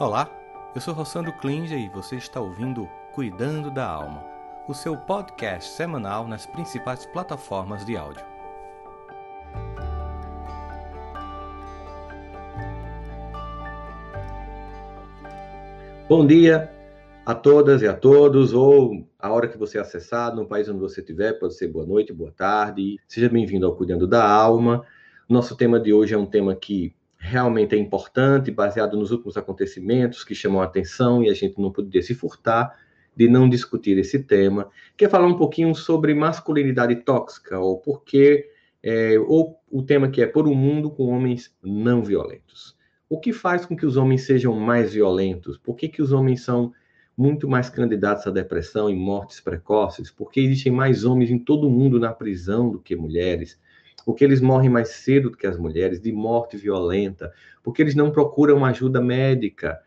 Olá, eu sou Rossandro Klinger e você está ouvindo Cuidando da Alma, o seu podcast semanal nas principais plataformas de áudio. Bom dia a todas e a todos, ou a hora que você acessar, no país onde você estiver, pode ser boa noite, boa tarde. Seja bem-vindo ao Cuidando da Alma. Nosso tema de hoje é um tema que realmente é importante, baseado nos últimos acontecimentos que chamam a atenção e a gente não poderia se furtar de não discutir esse tema. Quer falar um pouquinho sobre masculinidade tóxica, ou porque, é, ou o tema que é por um mundo com homens não violentos. O que faz com que os homens sejam mais violentos? Por que, que os homens são muito mais candidatos à depressão e mortes precoces? Por que existem mais homens em todo o mundo na prisão do que mulheres? Porque eles morrem mais cedo do que as mulheres, de morte violenta, porque eles não procuram ajuda médica.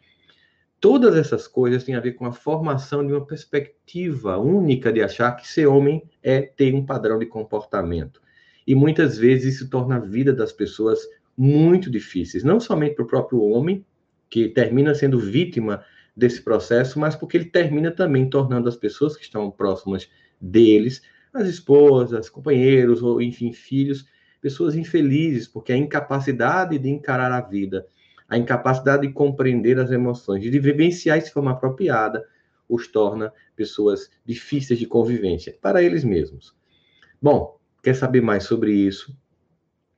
Todas essas coisas têm a ver com a formação de uma perspectiva única de achar que ser homem é ter um padrão de comportamento. E muitas vezes isso torna a vida das pessoas muito difíceis, não somente para o próprio homem, que termina sendo vítima desse processo, mas porque ele termina também tornando as pessoas que estão próximas deles as esposas, companheiros, ou enfim, filhos, pessoas infelizes, porque a incapacidade de encarar a vida, a incapacidade de compreender as emoções, de vivenciar isso de forma apropriada, os torna pessoas difíceis de convivência para eles mesmos. Bom, quer saber mais sobre isso?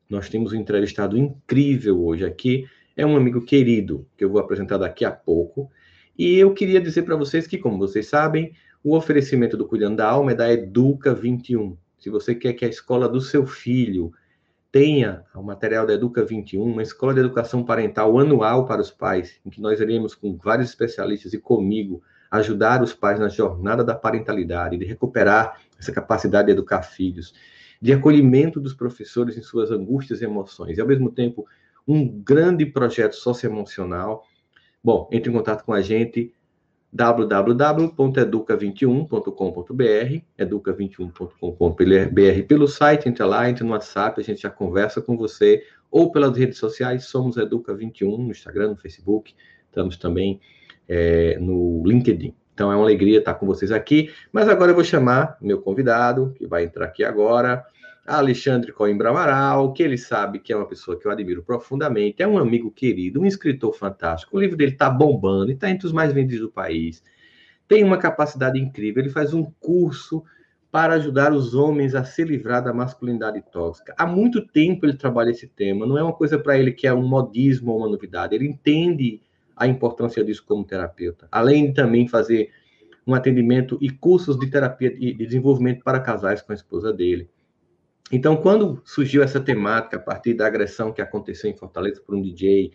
Nós temos um entrevistado incrível hoje aqui, é um amigo querido que eu vou apresentar daqui a pouco. E eu queria dizer para vocês que, como vocês sabem, o oferecimento do Cuidando da Alma é da Educa 21. Se você quer que a escola do seu filho tenha o material da Educa 21, uma escola de educação parental anual para os pais, em que nós iremos com vários especialistas e comigo ajudar os pais na jornada da parentalidade, de recuperar essa capacidade de educar filhos, de acolhimento dos professores em suas angústias e emoções, e ao mesmo tempo um grande projeto socioemocional. Bom, entre em contato com a gente www.educa21.com.br, educa21.com.br pelo site, entra lá, entra no WhatsApp, a gente já conversa com você, ou pelas redes sociais, somos Educa21 no Instagram, no Facebook, estamos também é, no LinkedIn. Então é uma alegria estar com vocês aqui, mas agora eu vou chamar meu convidado, que vai entrar aqui agora, Alexandre Coimbra Amaral, que ele sabe que é uma pessoa que eu admiro profundamente, é um amigo querido, um escritor fantástico. O livro dele está bombando, está entre os mais vendidos do país. Tem uma capacidade incrível. Ele faz um curso para ajudar os homens a se livrar da masculinidade tóxica. Há muito tempo ele trabalha esse tema. Não é uma coisa para ele que é um modismo ou uma novidade. Ele entende a importância disso como terapeuta. Além de também fazer um atendimento e cursos de terapia e de desenvolvimento para casais com a esposa dele. Então, quando surgiu essa temática a partir da agressão que aconteceu em Fortaleza por um DJ,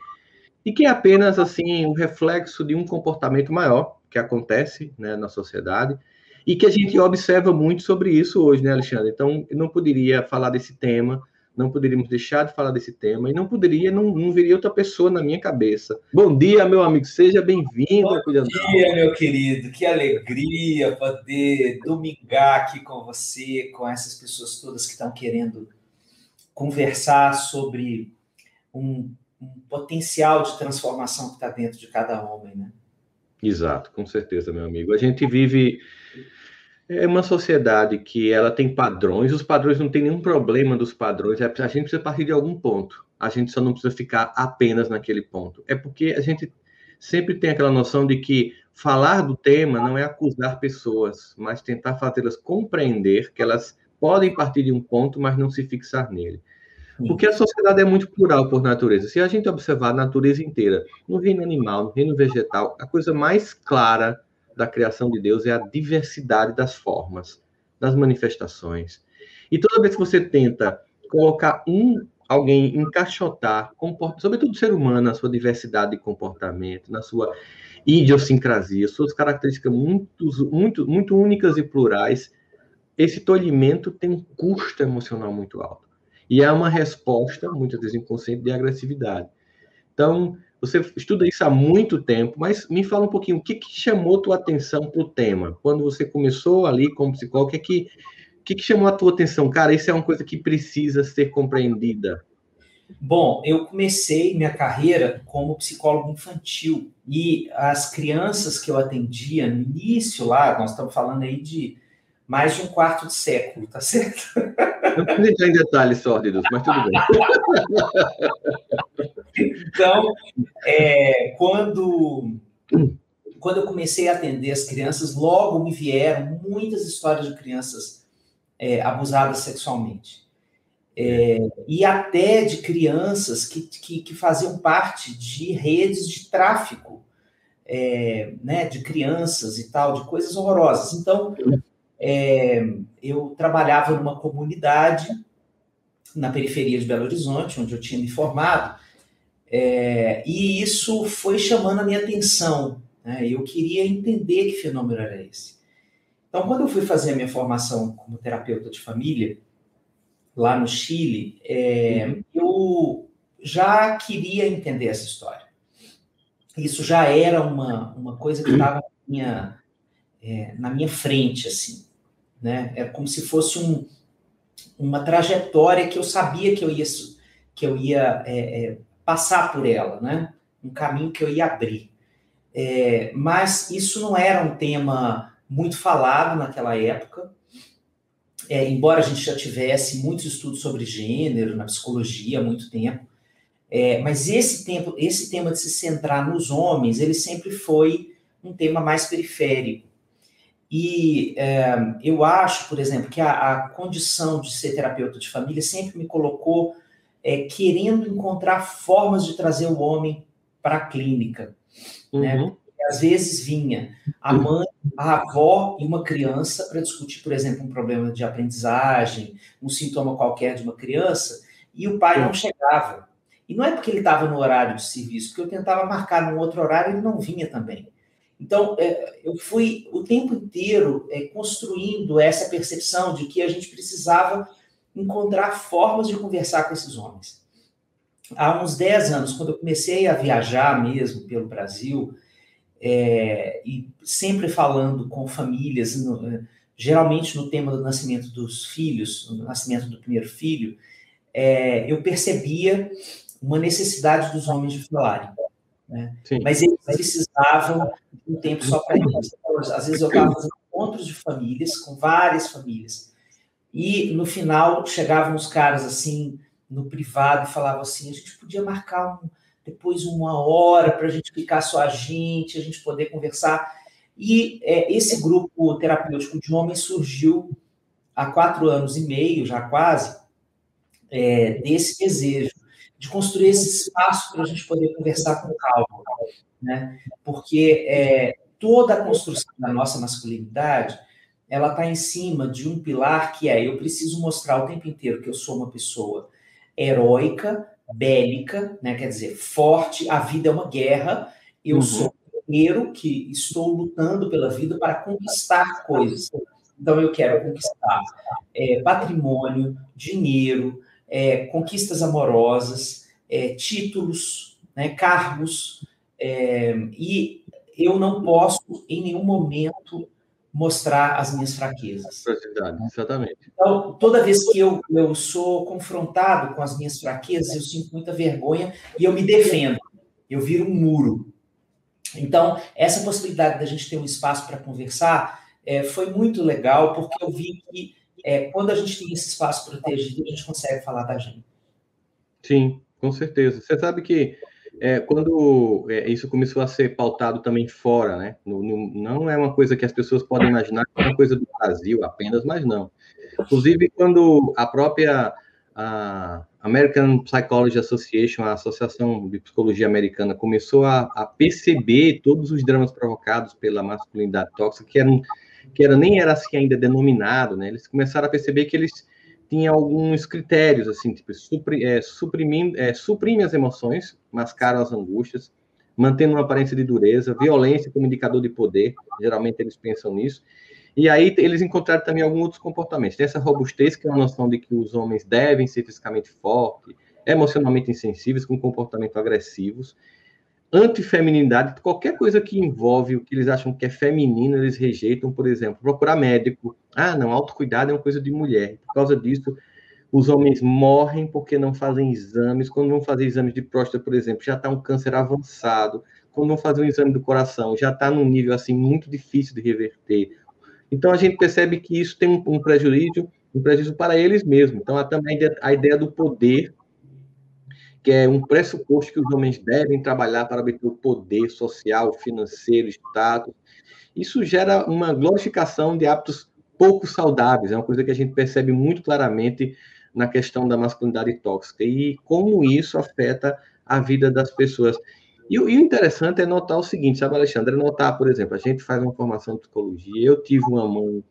e que é apenas assim um reflexo de um comportamento maior que acontece né, na sociedade, e que a gente observa muito sobre isso hoje, né, Alexandre? Então, eu não poderia falar desse tema não poderíamos deixar de falar desse tema e não poderia, não, não viria outra pessoa na minha cabeça. Bom dia, meu amigo, seja bem-vindo. Bom dia, meu querido, que alegria poder domingar aqui com você, com essas pessoas todas que estão querendo conversar sobre um, um potencial de transformação que está dentro de cada homem, né? Exato, com certeza, meu amigo. A gente vive é uma sociedade que ela tem padrões, os padrões não tem nenhum problema dos padrões, é, a gente precisa partir de algum ponto. A gente só não precisa ficar apenas naquele ponto. É porque a gente sempre tem aquela noção de que falar do tema não é acusar pessoas, mas tentar fazê-las compreender que elas podem partir de um ponto, mas não se fixar nele. Porque a sociedade é muito plural por natureza. Se a gente observar a natureza inteira, no reino animal, no reino vegetal, a coisa mais clara da criação de Deus é a diversidade das formas, das manifestações. E toda vez que você tenta colocar um alguém encaixotar, sobretudo o ser humano, na sua diversidade de comportamento, na sua idiosincrasia, suas características muito, muito, muito únicas e plurais, esse tolhimento tem um custo emocional muito alto. E é uma resposta, muitas vezes inconsciente, de agressividade. Então, você estuda isso há muito tempo, mas me fala um pouquinho, o que, que chamou tua atenção para o tema? Quando você começou ali como psicólogo, o que, que, o que, que chamou a tua atenção? Cara, isso é uma coisa que precisa ser compreendida. Bom, eu comecei minha carreira como psicólogo infantil e as crianças que eu atendia no início lá, nós estamos falando aí de mais de um quarto de século, tá certo? Não precisa entrar em detalhes sórdidos, mas tudo bem. então, é, quando, quando eu comecei a atender as crianças, logo me vieram muitas histórias de crianças é, abusadas sexualmente. É, e até de crianças que, que, que, faziam parte de redes de tráfico é, né, de crianças e tal, de coisas horrorosas. Então, é, eu trabalhava numa comunidade na periferia de Belo Horizonte, onde eu tinha me formado, é, e isso foi chamando a minha atenção. Né? Eu queria entender que fenômeno era esse. Então, quando eu fui fazer a minha formação como terapeuta de família, lá no Chile, é, uhum. eu já queria entender essa história. Isso já era uma, uma coisa que estava na minha, é, na minha frente, assim. Né? Era como se fosse um, uma trajetória que eu sabia que eu ia, que eu ia é, é passar por ela, né? um caminho que eu ia abrir. É, mas isso não era um tema muito falado naquela época, é, embora a gente já tivesse muitos estudos sobre gênero na psicologia há muito tempo, é, mas esse tempo, esse tema de se centrar nos homens, ele sempre foi um tema mais periférico. E é, eu acho, por exemplo, que a, a, condição de ser terapeuta de família sempre me colocou é, querendo encontrar formas de trazer o homem para a clínica. Né? Uhum. Né? Às vezes vinha a mãe, a avó e uma criança para discutir, por exemplo, um problema de aprendizagem, um sintoma qualquer de uma criança, e o pai não chegava. E não é porque ele estava no horário de serviço, porque eu tentava marcar num outro horário, ele não vinha também. Então, é, eu fui o tempo inteiro é, construindo essa percepção de que a gente precisava encontrar formas de conversar com esses homens. Há uns 10 anos, quando eu comecei a viajar mesmo pelo Brasil, é, e sempre falando com famílias, no, é, geralmente no tema do nascimento dos filhos, no nascimento do primeiro filho, é, eu percebia uma necessidade dos homens de falarem. Né? Mas eles precisavam de um tempo só para eles. Às vezes eu estava fazendo encontros de famílias, com várias famílias, e no final chegavam os caras assim, no privado, e falavam assim: a gente podia marcar um, depois uma hora para a gente ficar só a gente, a gente poder conversar. E é, esse grupo terapêutico de homens surgiu há quatro anos e meio, já quase, é, desse desejo de construir esse espaço para a gente poder conversar com calma, né? Porque é, toda a construção da nossa masculinidade ela está em cima de um pilar que é eu preciso mostrar o tempo inteiro que eu sou uma pessoa heróica, bélica, né? quer dizer, forte, a vida é uma guerra, eu uhum. sou um guerreiro que estou lutando pela vida para conquistar coisas. Então, eu quero conquistar é, patrimônio, dinheiro, é, conquistas amorosas, é, títulos, né, cargos, é, e eu não posso, em nenhum momento, mostrar as minhas fraquezas. Exatamente. Então, toda vez que eu, eu sou confrontado com as minhas fraquezas, eu sinto muita vergonha e eu me defendo. Eu viro um muro. Então, essa possibilidade da gente ter um espaço para conversar é, foi muito legal, porque eu vi que é, quando a gente tem esse espaço protegido, a gente consegue falar da gente. Sim, com certeza. Você sabe que é, quando é, isso começou a ser pautado também fora, né? No, no, não é uma coisa que as pessoas podem imaginar que é uma coisa do Brasil apenas, mas não. Inclusive, quando a própria a American Psychology Association, a Associação de Psicologia Americana, começou a, a perceber todos os dramas provocados pela masculinidade tóxica, que, eram, que era, nem era assim ainda denominado, né? Eles começaram a perceber que eles tinha alguns critérios, assim, tipo, supri, é, é, suprime as emoções, mascaram as angústias, mantendo uma aparência de dureza, violência como indicador de poder, geralmente eles pensam nisso, e aí eles encontraram também alguns outros comportamentos. Tem essa robustez, que é uma noção de que os homens devem ser fisicamente fortes, emocionalmente insensíveis, com comportamento agressivos, antifeminidade, qualquer coisa que envolve o que eles acham que é feminino, eles rejeitam, por exemplo, procurar médico. Ah, não, autocuidado é uma coisa de mulher. Por causa disso, os homens morrem porque não fazem exames. Quando vão fazer exames de próstata, por exemplo, já está um câncer avançado. Quando vão fazer um exame do coração, já está num nível assim muito difícil de reverter. Então a gente percebe que isso tem um, um prejuízo, um prejuízo para eles mesmos. Então há também a ideia do poder, que é um pressuposto que os homens devem trabalhar para obter o poder social, financeiro, status. Isso gera uma glorificação de hábitos pouco saudáveis. É uma coisa que a gente percebe muito claramente na questão da masculinidade tóxica e como isso afeta a vida das pessoas. E, o interessante é notar o seguinte, sabe, Alexandre? É notar, por exemplo, a gente faz uma formação de psicologia, eu tive uma mãe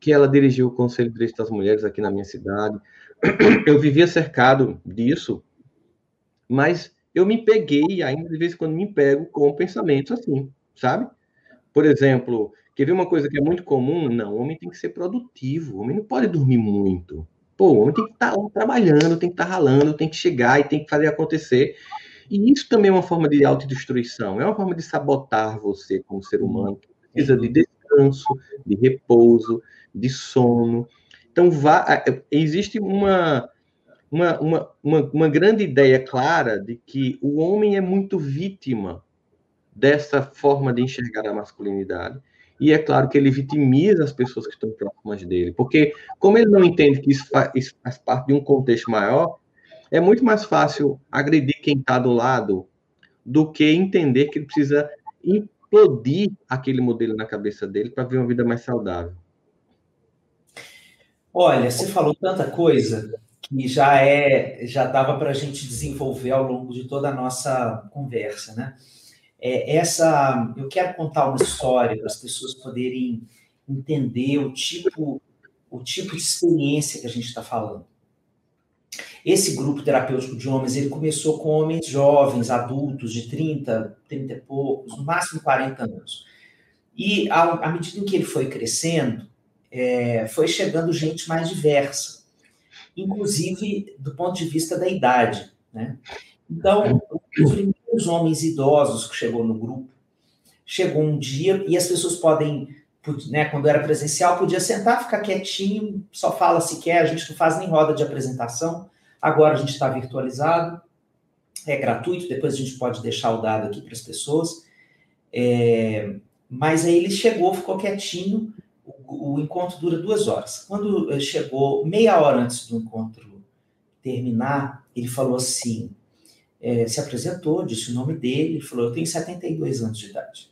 que ela dirigiu o Conselho de Direitos das Mulheres aqui na minha cidade. Eu vivia cercado disso, mas eu me peguei, ainda de vez em quando me pego com pensamentos assim, sabe? Por exemplo, quer ver uma coisa que é muito comum? Não, o homem tem que ser produtivo, o homem não pode dormir muito. Pô, o homem tem que estar tá trabalhando, tem que estar tá ralando, tem que chegar e tem que fazer acontecer. E isso também é uma forma de autodestruição, é uma forma de sabotar você como ser humano, que precisa de descanso, de repouso, de sono. Então, vá, existe uma, uma, uma, uma, uma grande ideia clara de que o homem é muito vítima dessa forma de enxergar a masculinidade. E é claro que ele vitimiza as pessoas que estão próximas dele, porque como ele não entende que isso faz, isso faz parte de um contexto maior, é muito mais fácil agredir quem está do lado do que entender que ele precisa implodir aquele modelo na cabeça dele para ver uma vida mais saudável. Olha, você falou tanta coisa que já é já dava para a gente desenvolver ao longo de toda a nossa conversa, né? É, essa, eu quero contar uma história para as pessoas poderem entender o tipo o tipo de experiência que a gente está falando. Esse grupo terapêutico de homens, ele começou com homens jovens, adultos, de 30, 30 e poucos, no máximo 40 anos. E à, medida em que ele foi crescendo, é, foi chegando gente mais diversa, inclusive do ponto de vista da idade. Né? Então, os primeiros homens idosos que chegou no grupo, chegou um dia e as pessoas podem, né, quando era presencial, podia sentar, ficar quietinho, só fala se quer, a gente não faz nem roda de apresentação. Agora a gente está virtualizado, é gratuito, depois a gente pode deixar o dado aqui para as pessoas. É, mas aí ele chegou, ficou quietinho, o, encontro dura duas horas. Quando eh, chegou meia hora antes do encontro terminar, ele falou assim, é, se apresentou, disse o nome dele, falou, eu tenho 72 anos de idade.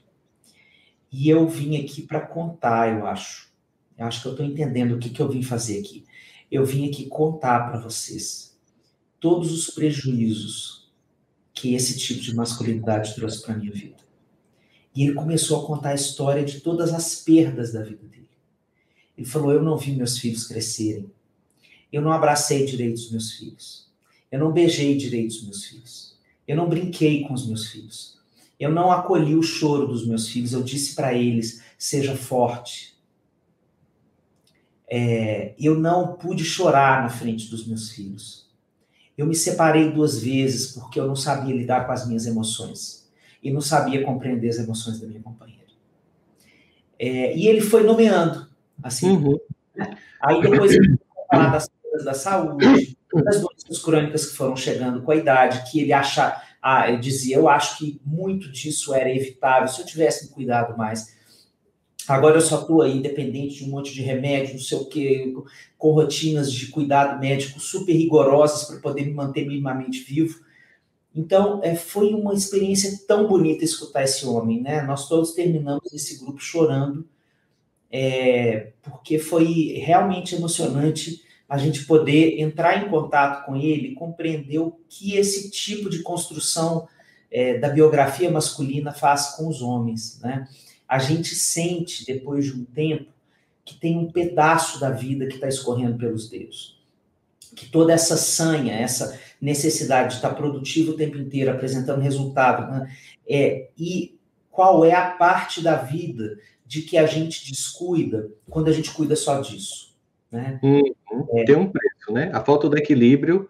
E eu vim aqui para contar, eu acho. Eu acho que eu estou entendendo o que, que eu vim fazer aqui. Eu vim aqui contar para vocês todos os prejuízos que esse tipo de masculinidade trouxe para minha vida. E ele começou a contar a história de todas as perdas da vida dele. Ele falou: Eu não vi meus filhos crescerem. Eu não abracei direito os meus filhos. Eu não beijei direito os meus filhos. Eu não brinquei com os meus filhos. Eu não acolhi o choro dos meus filhos. Eu disse para eles: Seja forte. É, eu não pude chorar na frente dos meus filhos. Eu me separei duas vezes porque eu não sabia lidar com as minhas emoções e não sabia compreender as emoções da minha companheira. É, e ele foi nomeando, assim. Uhum. Né? Aí depois ele falar das coisas da saúde, das doenças crônicas que foram chegando com a idade, que ele acha, ah, ele dizia, eu acho que muito disso era evitável se eu tivesse me cuidado mais. Agora eu só estou aí dependente de um monte de remédio, não sei o quê, com rotinas de cuidado médico super rigorosas para poder me manter minimamente vivo. Então, é, foi uma experiência tão bonita escutar esse homem, né? Nós todos terminamos esse grupo chorando, é, porque foi realmente emocionante a gente poder entrar em contato com ele, compreender o que esse tipo de construção é, da biografia masculina faz com os homens, né? a gente sente, depois de um tempo, que tem um pedaço da vida que está escorrendo pelos dedos. Que toda essa sanha, essa necessidade de estar produtivo o tempo inteiro, apresentando resultado, né? é, e qual é a parte da vida de que a gente descuida quando a gente cuida só disso. Né? Uhum. É, tem um preço, né? A falta do equilíbrio,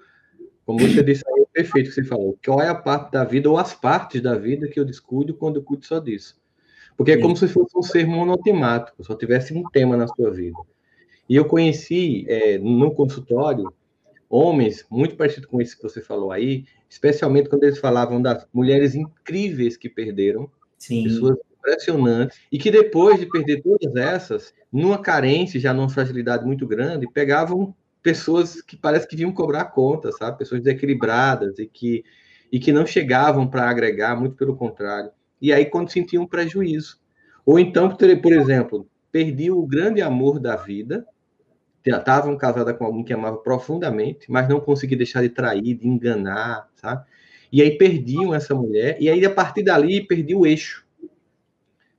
como você disse aí, é perfeito que você falou. Qual é a parte da vida ou as partes da vida que eu descuido quando eu cuido só disso? Porque é como se fosse um ser monotemático, só tivesse um tema na sua vida. E eu conheci é, no consultório homens, muito parecido com esse que você falou aí, especialmente quando eles falavam das mulheres incríveis que perderam, Sim. pessoas impressionantes, e que depois de perder todas essas, numa carência, já numa fragilidade muito grande, pegavam pessoas que parece que vinham cobrar conta, sabe? Pessoas desequilibradas e que, e que não chegavam para agregar, muito pelo contrário. E aí, quando sentiam prejuízo. Ou então, por exemplo, perdi o grande amor da vida, estavam casada com alguém que amava profundamente, mas não conseguia deixar de trair, de enganar, sabe? E aí perdiam essa mulher, e aí a partir dali perdi o eixo.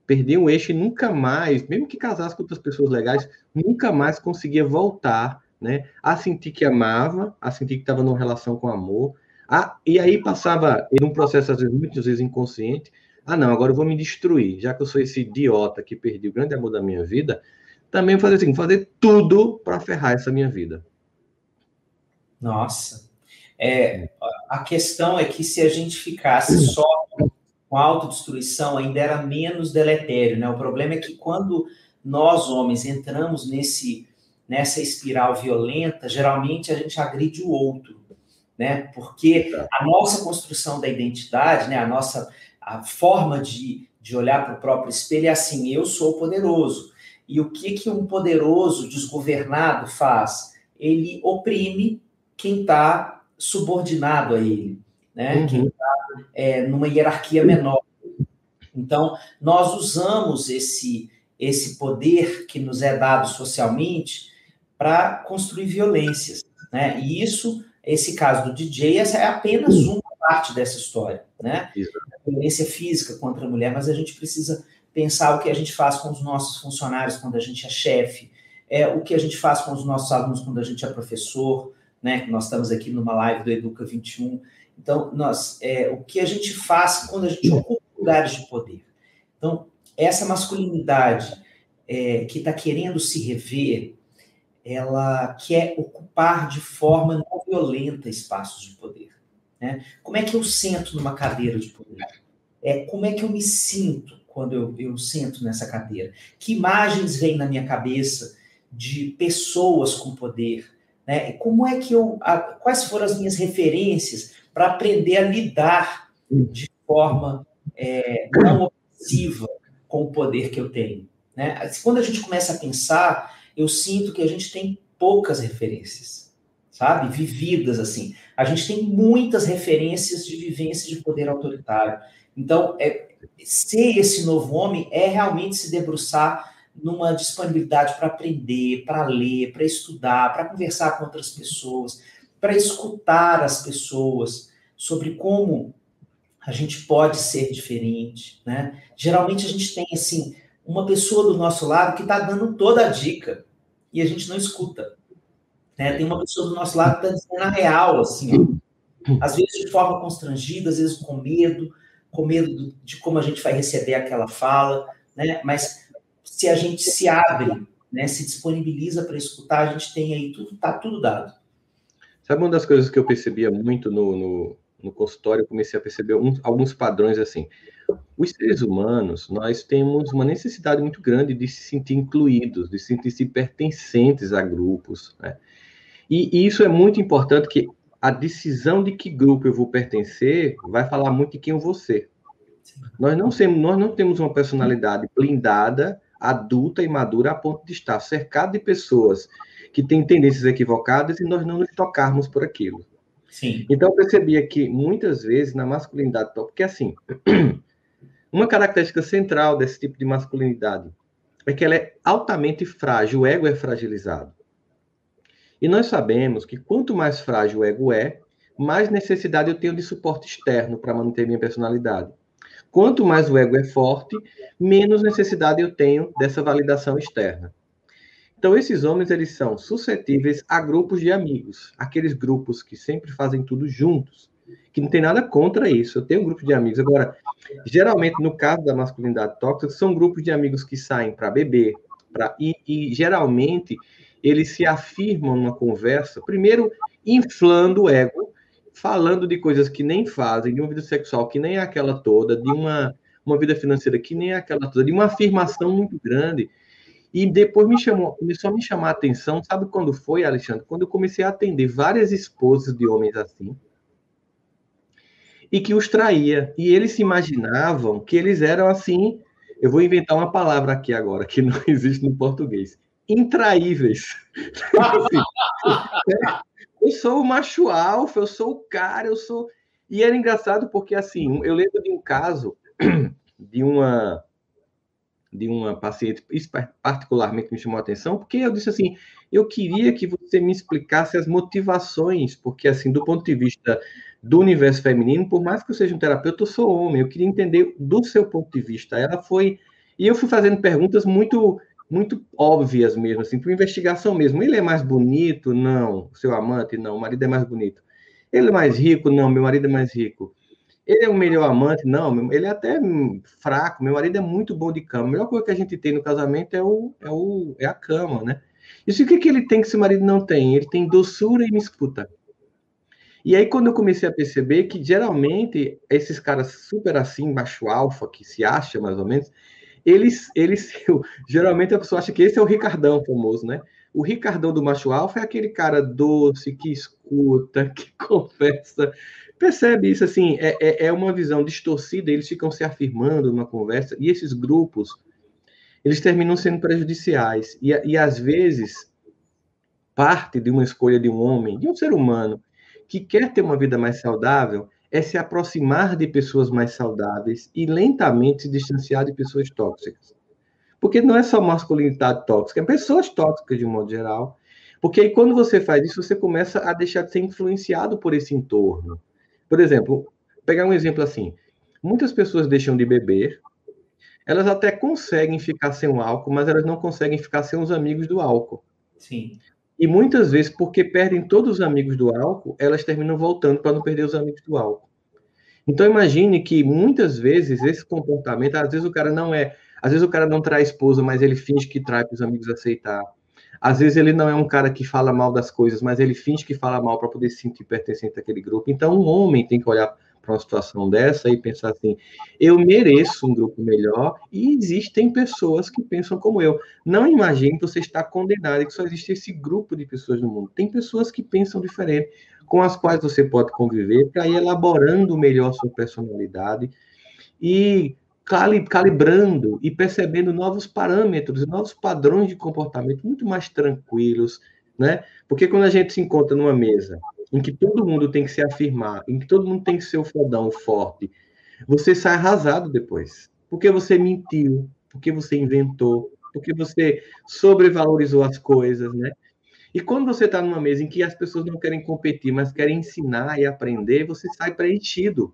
Perdi o eixo e nunca mais, mesmo que casasse com outras pessoas legais, nunca mais conseguia voltar, né? A sentir que amava, a sentir que estava numa relação com amor. A, e aí passava em um processo, às vezes, muitas vezes inconsciente. Ah, não, agora eu vou me destruir, já que eu sou esse idiota que perdi o grande amor da minha vida, também fazer assim, fazer tudo para ferrar essa minha vida. Nossa. É, a questão é que se a gente ficasse só com autodestruição, ainda era menos deletério, né? O problema é que quando nós, homens, entramos nesse nessa espiral violenta, geralmente a gente agride o outro, né? Porque a nossa construção da identidade, né? A nossa a forma de, de olhar para o próprio espelho é assim: eu sou poderoso. E o que, que um poderoso desgovernado faz? Ele oprime quem está subordinado a ele, né? Uhum. Quem está é, numa hierarquia menor. Então, nós usamos esse, esse poder que nos é dado socialmente para construir violências, né? E isso, esse caso do DJ, essa é apenas uma parte dessa história, né? A violência física contra a mulher, mas a gente precisa pensar o que a gente faz com os nossos funcionários quando a gente é chefe, é, o que a gente faz com os nossos alunos quando a gente é professor, né? Nós estamos aqui numa live do Educa 21. Então, nós, é, o que a gente faz quando a gente ocupa lugares de poder. Então, essa masculinidade é, que está querendo se rever, ela quer ocupar de forma não violenta espaços de poder. Né? Como é que eu sento numa cadeira de poder? É, como é que eu me sinto? quando eu, eu sento nessa cadeira? Que imagens vêm na minha cabeça de pessoas com poder? Né? Como é que eu. A, quais foram as minhas referências para aprender a lidar de forma é, não opressiva com o poder que eu tenho? Né? Quando a gente começa a pensar, eu sinto que a gente tem poucas referências, sabe? Vividas assim. A gente tem muitas referências de vivência de poder autoritário. Então, é, ser esse novo homem é realmente se debruçar numa disponibilidade para aprender, para ler, para estudar, para conversar com outras pessoas, para escutar as pessoas sobre como a gente pode ser diferente, né? Geralmente a gente tem assim uma pessoa do nosso lado que está dando toda a dica e a gente não escuta. Né? Tem uma pessoa do nosso lado que está dizendo a real, assim, ó. às vezes de forma constrangida, às vezes com medo, com medo de como a gente vai receber aquela fala, né? Mas se a gente se abre, né, se disponibiliza para escutar, a gente tem aí tudo, tá tudo dado. Sabe uma das coisas que eu percebia muito no, no, no consultório, eu comecei a perceber um, alguns padrões assim. Os seres humanos, nós temos uma necessidade muito grande de se sentir incluídos, de se sentir pertencentes a grupos, né? E, e isso é muito importante que a decisão de que grupo eu vou pertencer vai falar muito de quem eu vou ser. Nós não, temos, nós não temos uma personalidade blindada, adulta e madura a ponto de estar cercado de pessoas que têm tendências equivocadas e nós não nos tocarmos por aquilo. Sim. Então, eu percebia que muitas vezes na masculinidade, porque assim, uma característica central desse tipo de masculinidade é que ela é altamente frágil, o ego é fragilizado. E nós sabemos que quanto mais frágil o ego é, mais necessidade eu tenho de suporte externo para manter minha personalidade. Quanto mais o ego é forte, menos necessidade eu tenho dessa validação externa. Então, esses homens, eles são suscetíveis a grupos de amigos, aqueles grupos que sempre fazem tudo juntos, que não tem nada contra isso. Eu tenho um grupo de amigos. Agora, geralmente, no caso da masculinidade tóxica, são grupos de amigos que saem para beber, pra, e, e geralmente eles se afirmam numa conversa, primeiro inflando o ego, falando de coisas que nem fazem, de uma vida sexual que nem é aquela toda, de uma, uma vida financeira que nem é aquela toda, de uma afirmação muito grande. E depois me chamou, começou a me chamar a atenção, sabe quando foi, Alexandre? Quando eu comecei a atender várias esposas de homens assim, e que os traía. E eles se imaginavam que eles eram assim. Eu vou inventar uma palavra aqui agora, que não existe no português. Intraíveis. eu sou o macho alfa, eu sou o cara, eu sou. E era engraçado porque, assim, eu lembro de um caso de uma de uma paciente particularmente me chamou a atenção, porque eu disse assim, eu queria que você me explicasse as motivações, porque assim, do ponto de vista do universo feminino, por mais que eu seja um terapeuta, eu sou homem, eu queria entender do seu ponto de vista. Ela foi e eu fui fazendo perguntas muito muito óbvias mesmo, assim, por investigação mesmo. Ele é mais bonito? Não. Seu amante? Não. O marido é mais bonito. Ele é mais rico? Não. Meu marido é mais rico. Ele é o melhor amante? Não, ele é até fraco. Meu marido é muito bom de cama. A melhor coisa que a gente tem no casamento é, o, é, o, é a cama, né? Isso o que, que ele tem que seu marido não tem? Ele tem doçura e me escuta. E aí, quando eu comecei a perceber que geralmente esses caras super assim, macho alfa, que se acha mais ou menos, eles, eles geralmente a pessoa acha que esse é o Ricardão famoso, né? O Ricardão do macho alfa é aquele cara doce, que escuta, que conversa, Percebe isso, assim, é, é, é uma visão distorcida, eles ficam se afirmando numa conversa, e esses grupos, eles terminam sendo prejudiciais. E, e às vezes, parte de uma escolha de um homem, de um ser humano, que quer ter uma vida mais saudável, é se aproximar de pessoas mais saudáveis e lentamente se distanciar de pessoas tóxicas. Porque não é só masculinidade tóxica, é pessoas tóxicas de um modo geral. Porque aí, quando você faz isso, você começa a deixar de ser influenciado por esse entorno. Por exemplo, pegar um exemplo assim: muitas pessoas deixam de beber, elas até conseguem ficar sem o álcool, mas elas não conseguem ficar sem os amigos do álcool. Sim. E muitas vezes, porque perdem todos os amigos do álcool, elas terminam voltando para não perder os amigos do álcool. Então imagine que muitas vezes esse comportamento, às vezes o cara não é, às vezes o cara não trai a esposa, mas ele finge que trai para os amigos aceitar. Às vezes ele não é um cara que fala mal das coisas, mas ele finge que fala mal para poder se sentir pertencente àquele grupo. Então, um homem tem que olhar para uma situação dessa e pensar assim: eu mereço um grupo melhor e existem pessoas que pensam como eu. Não imagine que você está condenado e que só existe esse grupo de pessoas no mundo. Tem pessoas que pensam diferente, com as quais você pode conviver para ir elaborando melhor sua personalidade e calibrando e percebendo novos parâmetros, novos padrões de comportamento muito mais tranquilos, né? Porque quando a gente se encontra numa mesa em que todo mundo tem que se afirmar, em que todo mundo tem que ser o fodão, o forte, você sai arrasado depois. Porque você mentiu, porque você inventou, porque você sobrevalorizou as coisas, né? E quando você está numa mesa em que as pessoas não querem competir, mas querem ensinar e aprender, você sai preenchido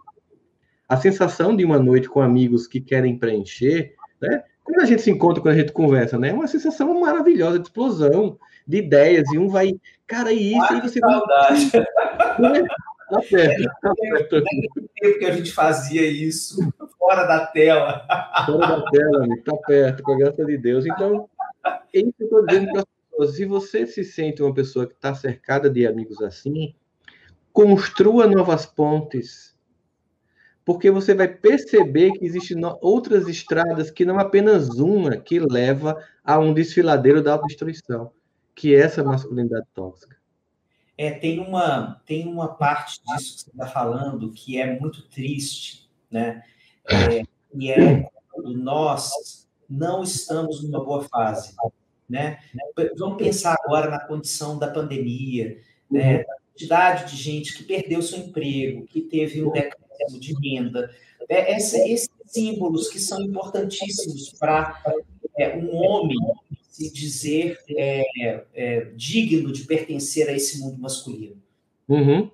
a sensação de uma noite com amigos que querem preencher, né? Quando a gente se encontra, quando a gente conversa, né? É uma sensação maravilhosa de explosão de ideias, e um vai, cara, e isso, ah, e você saudade. vai. Tá perto, tá tempo que a gente fazia isso, fora da tela. Fora da tela, amigo, tá perto, com a graça de Deus. Então, é isso que eu estou dizendo para as pessoas. Se você se sente uma pessoa que está cercada de amigos assim, construa novas pontes porque você vai perceber que existem outras estradas que não apenas uma que leva a um desfiladeiro da autodestruição, que é essa masculinidade tóxica. É, tem uma, tem uma parte disso que você está falando que é muito triste, né? É, e é quando nós não estamos numa boa fase, né? Vamos pensar agora na condição da pandemia, né? Uhum. Quantidade de gente que perdeu seu emprego, que teve um declínio de renda. É, esses símbolos que são importantíssimos para é, um homem se dizer é, é, digno de pertencer a esse mundo masculino. Uhum.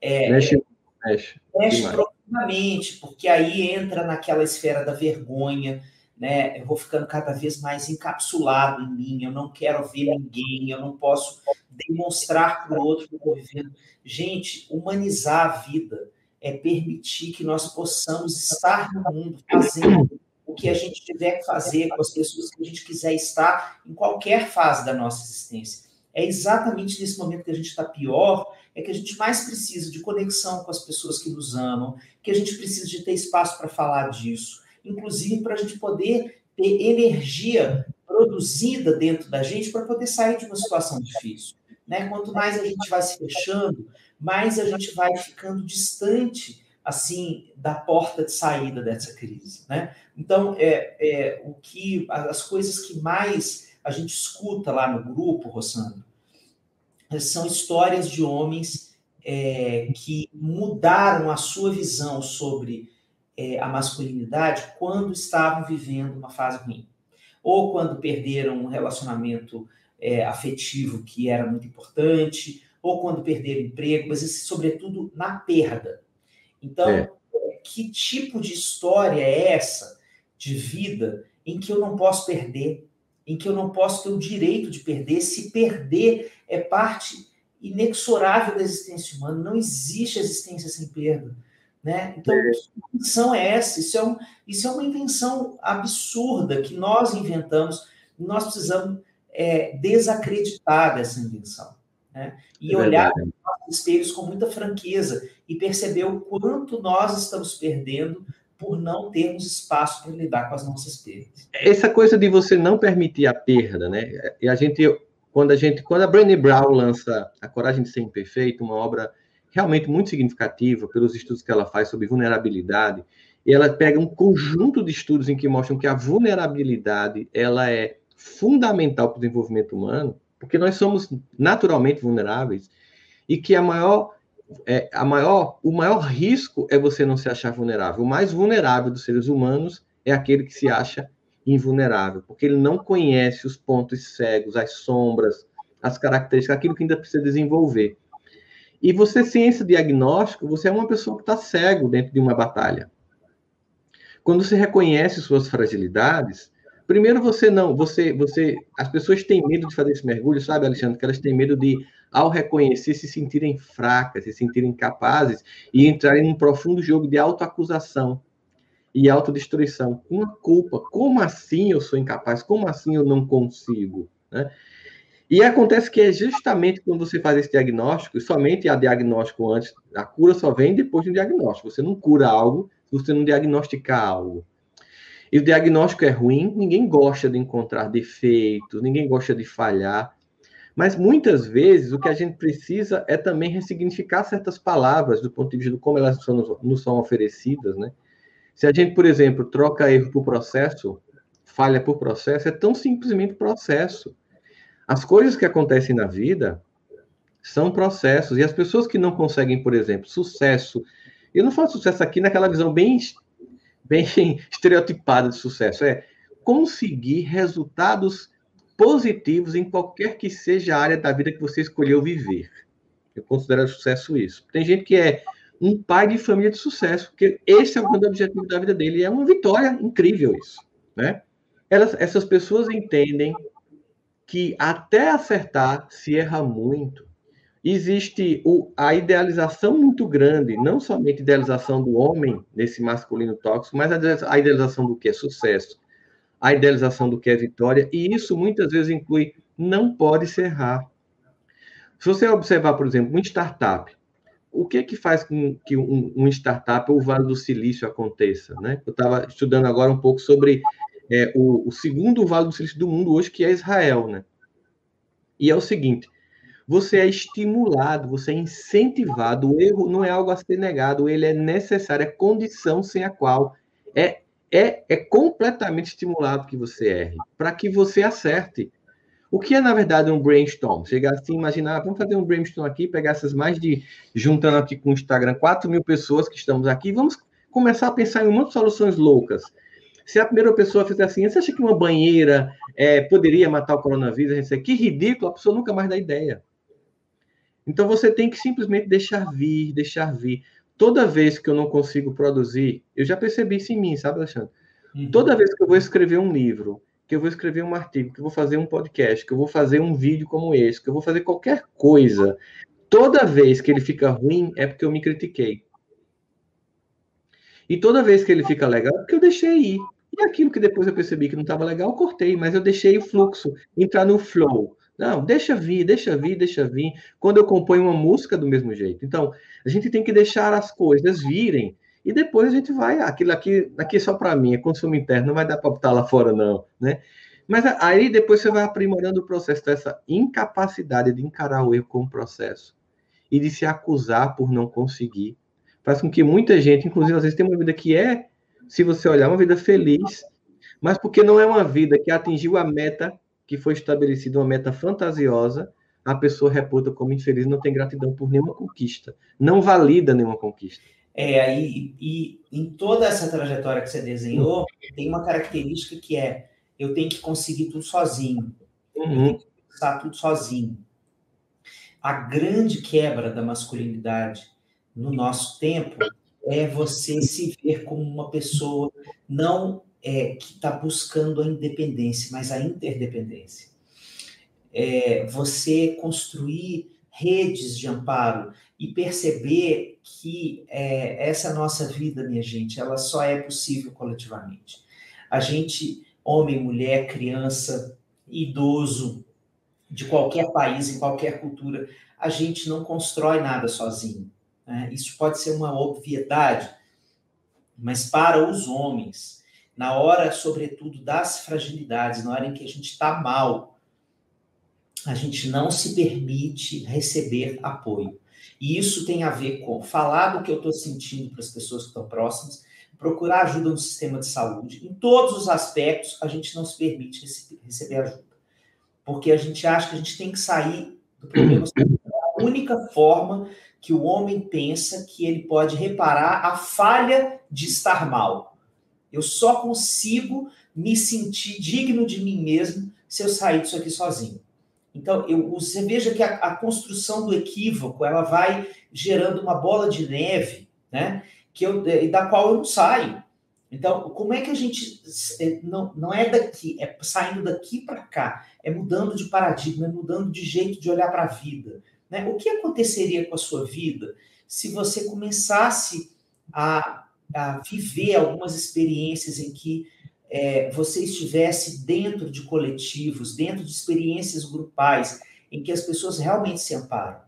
É, mexe, mexe, mexe profundamente, porque aí entra naquela esfera da vergonha, né? Eu vou ficando cada vez mais encapsulado em mim, eu não quero ver ninguém, eu não posso demonstrar para o outro que eu estou vivendo. Gente, humanizar a vida é permitir que nós possamos estar no mundo fazendo o que a gente tiver que fazer com as pessoas que a gente quiser estar em qualquer fase da nossa existência. É exatamente nesse momento que a gente está pior, é que a gente mais precisa de conexão com as pessoas que nos amam, que a gente precisa de ter espaço para falar disso, inclusive para a gente poder ter energia produzida dentro da gente para poder sair de uma situação difícil. Né? Quanto mais a gente vai se fechando, mais a gente vai ficando distante assim da porta de saída dessa crise, né? Então, é, é o que as coisas que mais a gente escuta lá no grupo, Rossandro, são histórias de homens é, que mudaram a sua visão sobre é, a masculinidade quando estavam vivendo uma fase ruim, ou quando perderam um relacionamento é, afetivo que era muito importante, ou quando perderam emprego, mas sobretudo na perda. Então, é. que tipo de história é essa de vida em que eu não posso perder, em que eu não posso ter o direito de perder? Se perder é parte inexorável da existência humana, não existe existência sem perda. Né? Então, é. que invenção é essa? Isso é, um, isso é uma invenção absurda que nós inventamos, e nós precisamos é, desacreditar dessa invenção. Né? E é olhar para os espelhos com muita franqueza e perceber o quanto nós estamos perdendo por não termos espaço para lidar com as nossas perdas. Essa coisa de você não permitir a perda, né? E a gente, quando a gente, quando a Brené Brown lança A Coragem de Ser Imperfeito, uma obra realmente muito significativa pelos estudos que ela faz sobre vulnerabilidade, e ela pega um conjunto de estudos em que mostram que a vulnerabilidade ela é fundamental para o desenvolvimento humano, porque nós somos naturalmente vulneráveis e que a maior é, a maior, o maior risco é você não se achar vulnerável. O mais vulnerável dos seres humanos é aquele que se acha invulnerável, porque ele não conhece os pontos cegos, as sombras, as características, aquilo que ainda precisa desenvolver. E você, ciência diagnóstico, você é uma pessoa que está cego dentro de uma batalha. Quando você reconhece suas fragilidades, Primeiro, você não, você, você, as pessoas têm medo de fazer esse mergulho, sabe, Alexandre? Que elas têm medo de, ao reconhecer, se sentirem fracas, se sentirem incapazes e entrarem num profundo jogo de autoacusação e autodestruição. Uma culpa. Como assim eu sou incapaz? Como assim eu não consigo? Né? E acontece que é justamente quando você faz esse diagnóstico, somente a diagnóstico antes, a cura só vem depois do diagnóstico. Você não cura algo se você não diagnosticar algo. E o diagnóstico é ruim, ninguém gosta de encontrar defeitos, ninguém gosta de falhar. Mas muitas vezes o que a gente precisa é também ressignificar certas palavras do ponto de vista de como elas nos são oferecidas, né? Se a gente, por exemplo, troca erro por processo, falha por processo, é tão simplesmente processo. As coisas que acontecem na vida são processos. E as pessoas que não conseguem, por exemplo, sucesso, eu não falo sucesso aqui naquela visão bem bem estereotipada de sucesso, é conseguir resultados positivos em qualquer que seja a área da vida que você escolheu viver. Eu considero sucesso isso. Tem gente que é um pai de família de sucesso, porque esse é o grande objetivo da vida dele, e é uma vitória incrível isso, né? Elas, essas pessoas entendem que até acertar se erra muito existe o, a idealização muito grande, não somente idealização do homem nesse masculino tóxico, mas a, a idealização do que é sucesso, a idealização do que é vitória, e isso muitas vezes inclui não pode se errar. Se você observar, por exemplo, uma startup, o que é que faz com que um, um startup ou o Vale do Silício aconteça? Né? Eu estava estudando agora um pouco sobre é, o, o segundo Vale do Silício do mundo hoje, que é Israel. Né? E é o seguinte, você é estimulado, você é incentivado. O erro não é algo a ser negado, ele é necessário, é condição sem a qual é, é, é completamente estimulado que você erre, para que você acerte. O que é, na verdade, um brainstorm? Chegar assim, imaginar, vamos fazer um brainstorm aqui, pegar essas mais de, juntando aqui com o Instagram, 4 mil pessoas que estamos aqui, vamos começar a pensar em um monte de soluções loucas. Se a primeira pessoa fizer assim, você acha que uma banheira é, poderia matar o coronavírus? A gente diz, que ridículo, a pessoa nunca mais dá ideia. Então você tem que simplesmente deixar vir, deixar vir. Toda vez que eu não consigo produzir, eu já percebi isso em mim, sabe, Alexandre? Uhum. Toda vez que eu vou escrever um livro, que eu vou escrever um artigo, que eu vou fazer um podcast, que eu vou fazer um vídeo como esse, que eu vou fazer qualquer coisa, toda vez que ele fica ruim é porque eu me critiquei. E toda vez que ele fica legal é porque eu deixei ir. E aquilo que depois eu percebi que não estava legal, eu cortei, mas eu deixei o fluxo entrar no flow. Não, deixa vir, deixa vir, deixa vir. Quando eu componho uma música do mesmo jeito. Então, a gente tem que deixar as coisas virem e depois a gente vai, aquilo aqui, aqui é só para mim, é consumo interno, não vai dar para botar lá fora não, né? Mas aí depois você vai aprimorando o processo dessa incapacidade de encarar o erro como processo e de se acusar por não conseguir. Faz com que muita gente, inclusive às vezes, tenha uma vida que é, se você olhar, uma vida feliz, mas porque não é uma vida que atingiu a meta que foi estabelecida, uma meta fantasiosa, a pessoa reputa como infeliz, não tem gratidão por nenhuma conquista, não valida nenhuma conquista. É, aí, e, e em toda essa trajetória que você desenhou, tem uma característica que é eu tenho que conseguir tudo sozinho. Uhum. Eu tenho que pensar tudo sozinho. A grande quebra da masculinidade no nosso tempo é você se ver como uma pessoa não é, que está buscando a independência, mas a interdependência. É, você construir redes de amparo e perceber que é, essa nossa vida, minha gente, ela só é possível coletivamente. A gente, homem, mulher, criança, idoso, de qualquer país, em qualquer cultura, a gente não constrói nada sozinho. Né? Isso pode ser uma obviedade, mas para os homens, na hora, sobretudo, das fragilidades, na hora em que a gente está mal, a gente não se permite receber apoio. E isso tem a ver com falar do que eu estou sentindo para as pessoas que estão próximas, procurar ajuda no sistema de saúde. Em todos os aspectos, a gente não se permite receber ajuda. Porque a gente acha que a gente tem que sair do problema. A única forma que o homem pensa que ele pode reparar a falha de estar mal. Eu só consigo me sentir digno de mim mesmo se eu sair disso aqui sozinho. Então, eu, você veja que a, a, construção do equívoco ela vai gerando uma bola de neve, né? Que eu, da qual eu não saio. Então, como é que a gente é, não, não é daqui, é saindo daqui para cá, é mudando de paradigma, é mudando de jeito de olhar para a vida. Né? O que aconteceria com a sua vida se você começasse a, a viver algumas experiências em que é, você estivesse dentro de coletivos, dentro de experiências grupais, em que as pessoas realmente se amparam.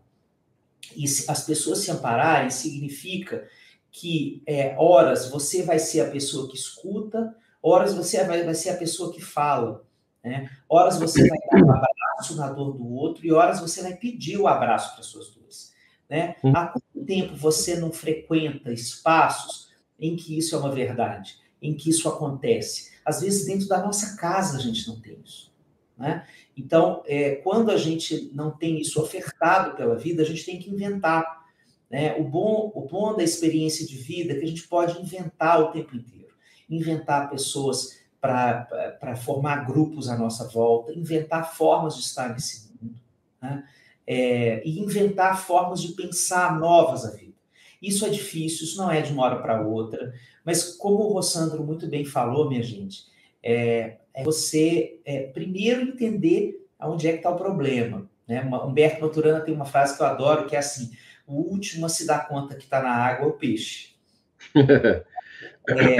E as pessoas se ampararem significa que, é, horas, você vai ser a pessoa que escuta, horas você vai, vai ser a pessoa que fala, né? horas você vai dar um abraço na dor do outro e horas você vai pedir o abraço para suas dores. Né? Hum. Há quanto tempo você não frequenta espaços em que isso é uma verdade, em que isso acontece? Às vezes, dentro da nossa casa, a gente não tem isso. Né? Então, é, quando a gente não tem isso ofertado pela vida, a gente tem que inventar. Né? O, bom, o bom da experiência de vida é que a gente pode inventar o tempo inteiro. Inventar pessoas para formar grupos à nossa volta, inventar formas de estar nesse mundo. Né? É, e inventar formas de pensar novas a vida. Isso é difícil, isso não é de uma hora para outra. Mas como o Rossandro muito bem falou, minha gente, é, é você é, primeiro entender aonde é que está o problema. Né? Humberto Maturana tem uma frase que eu adoro, que é assim, o último a se dar conta que está na água é o peixe. é,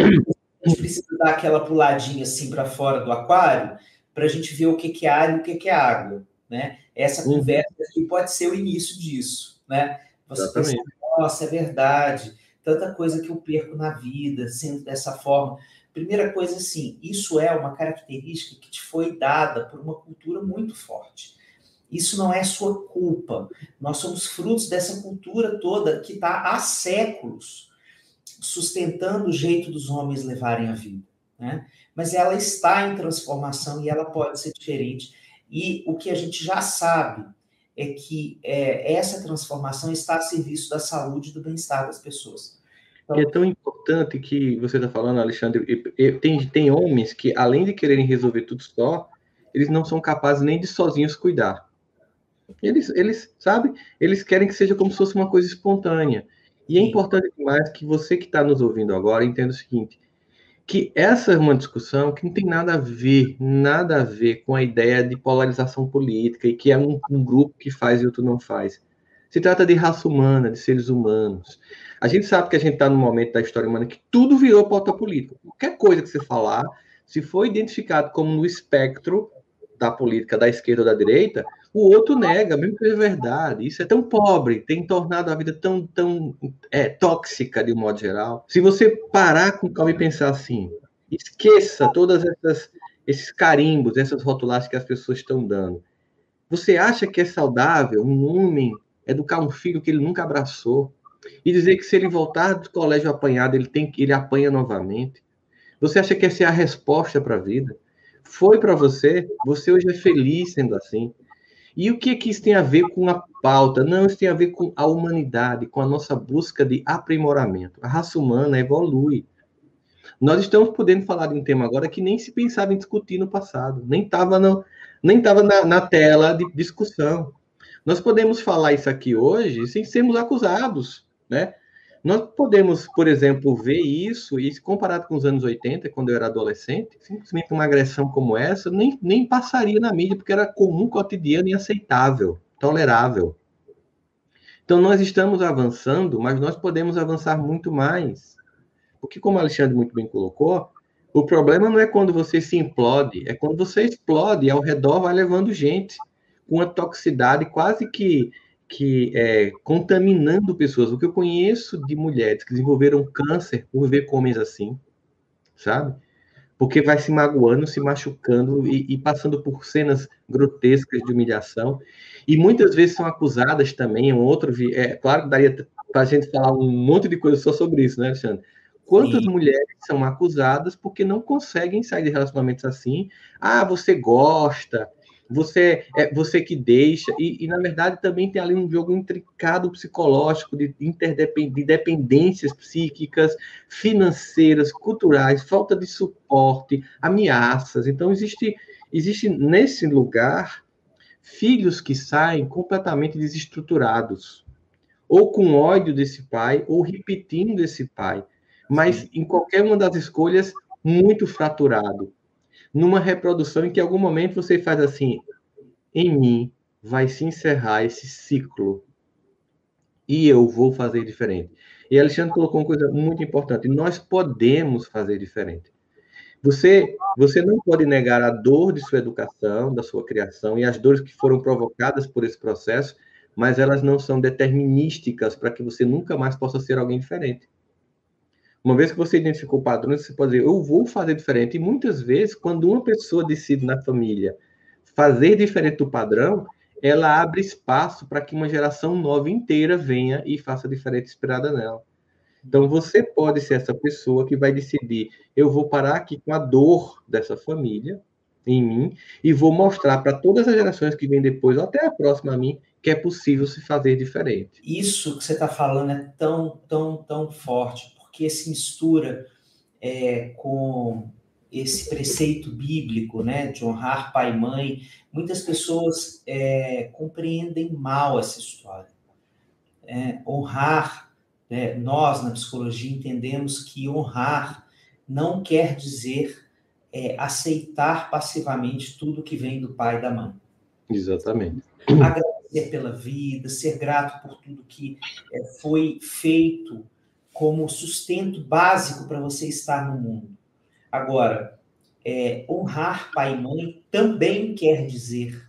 a gente precisa dar aquela puladinha assim para fora do aquário para a gente ver o que, que é ar e o que, que é água. Né? Essa uhum. conversa aqui pode ser o início disso. Né? Você pensa, nossa, é verdade tanta coisa que eu perco na vida, sendo dessa forma. Primeira coisa, assim, isso é uma característica que te foi dada por uma cultura muito forte. Isso não é sua culpa. Nós somos frutos dessa cultura toda que está há séculos sustentando o jeito dos homens levarem a vida. Né? Mas ela está em transformação e ela pode ser diferente. E o que a gente já sabe é que é, essa transformação está a serviço da saúde e do bem-estar das pessoas. Então, é tão importante que você está falando, Alexandre, tem, tem homens que, além de quererem resolver tudo só, eles não são capazes nem de sozinhos cuidar. Eles, eles sabe, eles querem que seja como se fosse uma coisa espontânea. E é importante demais que você que está nos ouvindo agora entenda o seguinte: que essa é uma discussão que não tem nada a ver, nada a ver com a ideia de polarização política e que é um, um grupo que faz e outro não faz. Se trata de raça humana, de seres humanos. A gente sabe que a gente está num momento da história humana que tudo virou pauta política. Qualquer coisa que você falar, se for identificado como no espectro da política da esquerda ou da direita, o outro nega, mesmo que seja verdade. Isso é tão pobre, tem tornado a vida tão, tão é, tóxica de um modo geral. Se você parar com calma e pensar assim, esqueça todas essas esses carimbos, essas rotulagens que as pessoas estão dando. Você acha que é saudável um homem educar um filho que ele nunca abraçou e dizer que se ele voltar do colégio apanhado, ele tem ele apanha novamente? Você acha que essa é a resposta para a vida? Foi para você? Você hoje é feliz sendo assim? E o que, que isso tem a ver com a pauta? Não, isso tem a ver com a humanidade, com a nossa busca de aprimoramento. A raça humana evolui. Nós estamos podendo falar de um tema agora que nem se pensava em discutir no passado, nem estava nem tava na, na tela de discussão. Nós podemos falar isso aqui hoje sem sermos acusados, né? Nós podemos, por exemplo, ver isso, e comparado com os anos 80, quando eu era adolescente, simplesmente uma agressão como essa nem, nem passaria na mídia, porque era comum, cotidiano e aceitável, tolerável. Então, nós estamos avançando, mas nós podemos avançar muito mais. Porque, como o Alexandre muito bem colocou, o problema não é quando você se implode, é quando você explode e ao redor vai levando gente com uma toxicidade quase que que é, contaminando pessoas. O que eu conheço de mulheres que desenvolveram câncer por ver homens assim, sabe? Porque vai se magoando, se machucando e, e passando por cenas grotescas de humilhação. E muitas vezes são acusadas também. Um outro, é claro que daria para a gente falar um monte de coisa só sobre isso, né, Alexandre? Quantas Sim. mulheres são acusadas porque não conseguem sair de relacionamentos assim? Ah, você gosta, você é você que deixa, e, e, na verdade também tem ali um jogo intricado psicológico de, interdepend, de dependências psíquicas, financeiras, culturais, falta de suporte, ameaças. Então, existe, existe nesse lugar filhos que saem completamente desestruturados, ou com ódio desse pai, ou repetindo esse pai, mas em qualquer uma das escolhas, muito fraturado numa reprodução em que em algum momento você faz assim, em mim vai se encerrar esse ciclo e eu vou fazer diferente. E Alexandre colocou uma coisa muito importante: nós podemos fazer diferente. Você, você não pode negar a dor de sua educação, da sua criação e as dores que foram provocadas por esse processo, mas elas não são determinísticas para que você nunca mais possa ser alguém diferente. Uma vez que você identificou padrões, você pode dizer, eu vou fazer diferente. E muitas vezes, quando uma pessoa decide na família fazer diferente do padrão, ela abre espaço para que uma geração nova inteira venha e faça diferente inspirada nela. Então, você pode ser essa pessoa que vai decidir: eu vou parar aqui com a dor dessa família em mim e vou mostrar para todas as gerações que vêm depois, ou até a próxima a mim, que é possível se fazer diferente. Isso que você está falando é tão, tão, tão forte, porque se mistura é, com esse preceito bíblico, né, de honrar pai e mãe. Muitas pessoas é, compreendem mal essa história. É, honrar, né, nós na psicologia entendemos que honrar não quer dizer é, aceitar passivamente tudo que vem do pai e da mãe. Exatamente. Agradecer pela vida, ser grato por tudo que é, foi feito como sustento básico para você estar no mundo. Agora, é, honrar pai e mãe também quer dizer